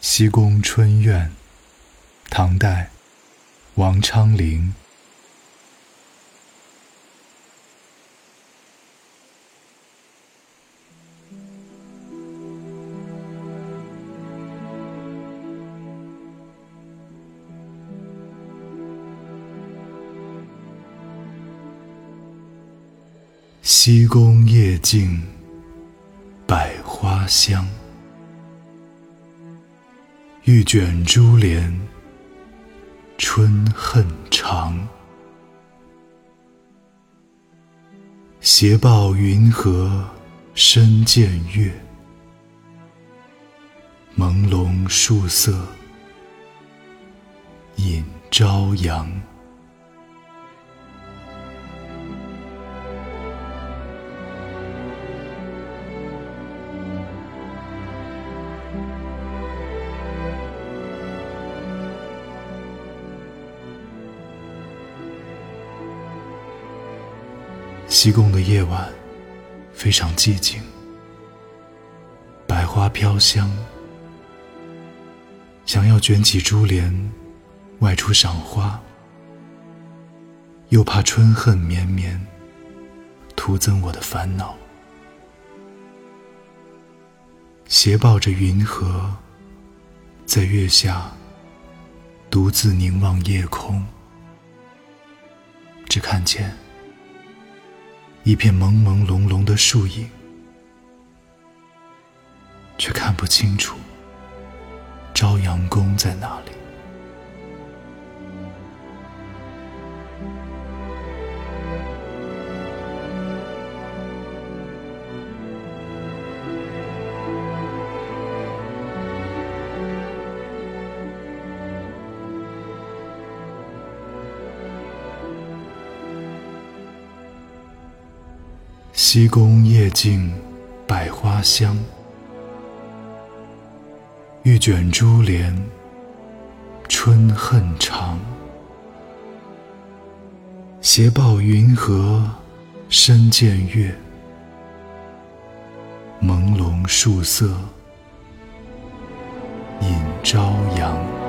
西宫春苑，唐代，王昌龄。西宫夜静，百花香。欲卷珠帘，春恨长。斜抱云河深见月，朦胧树色隐朝阳。西贡的夜晚非常寂静，百花飘香。想要卷起珠帘外出赏花，又怕春恨绵绵，徒增我的烦恼。斜抱着云河，在月下独自凝望夜空，只看见。一片朦朦胧胧的树影，却看不清楚朝阳宫在哪里。西宫夜静，百花香。欲卷珠帘，春恨长。斜抱云河深见月，朦胧树色引朝阳。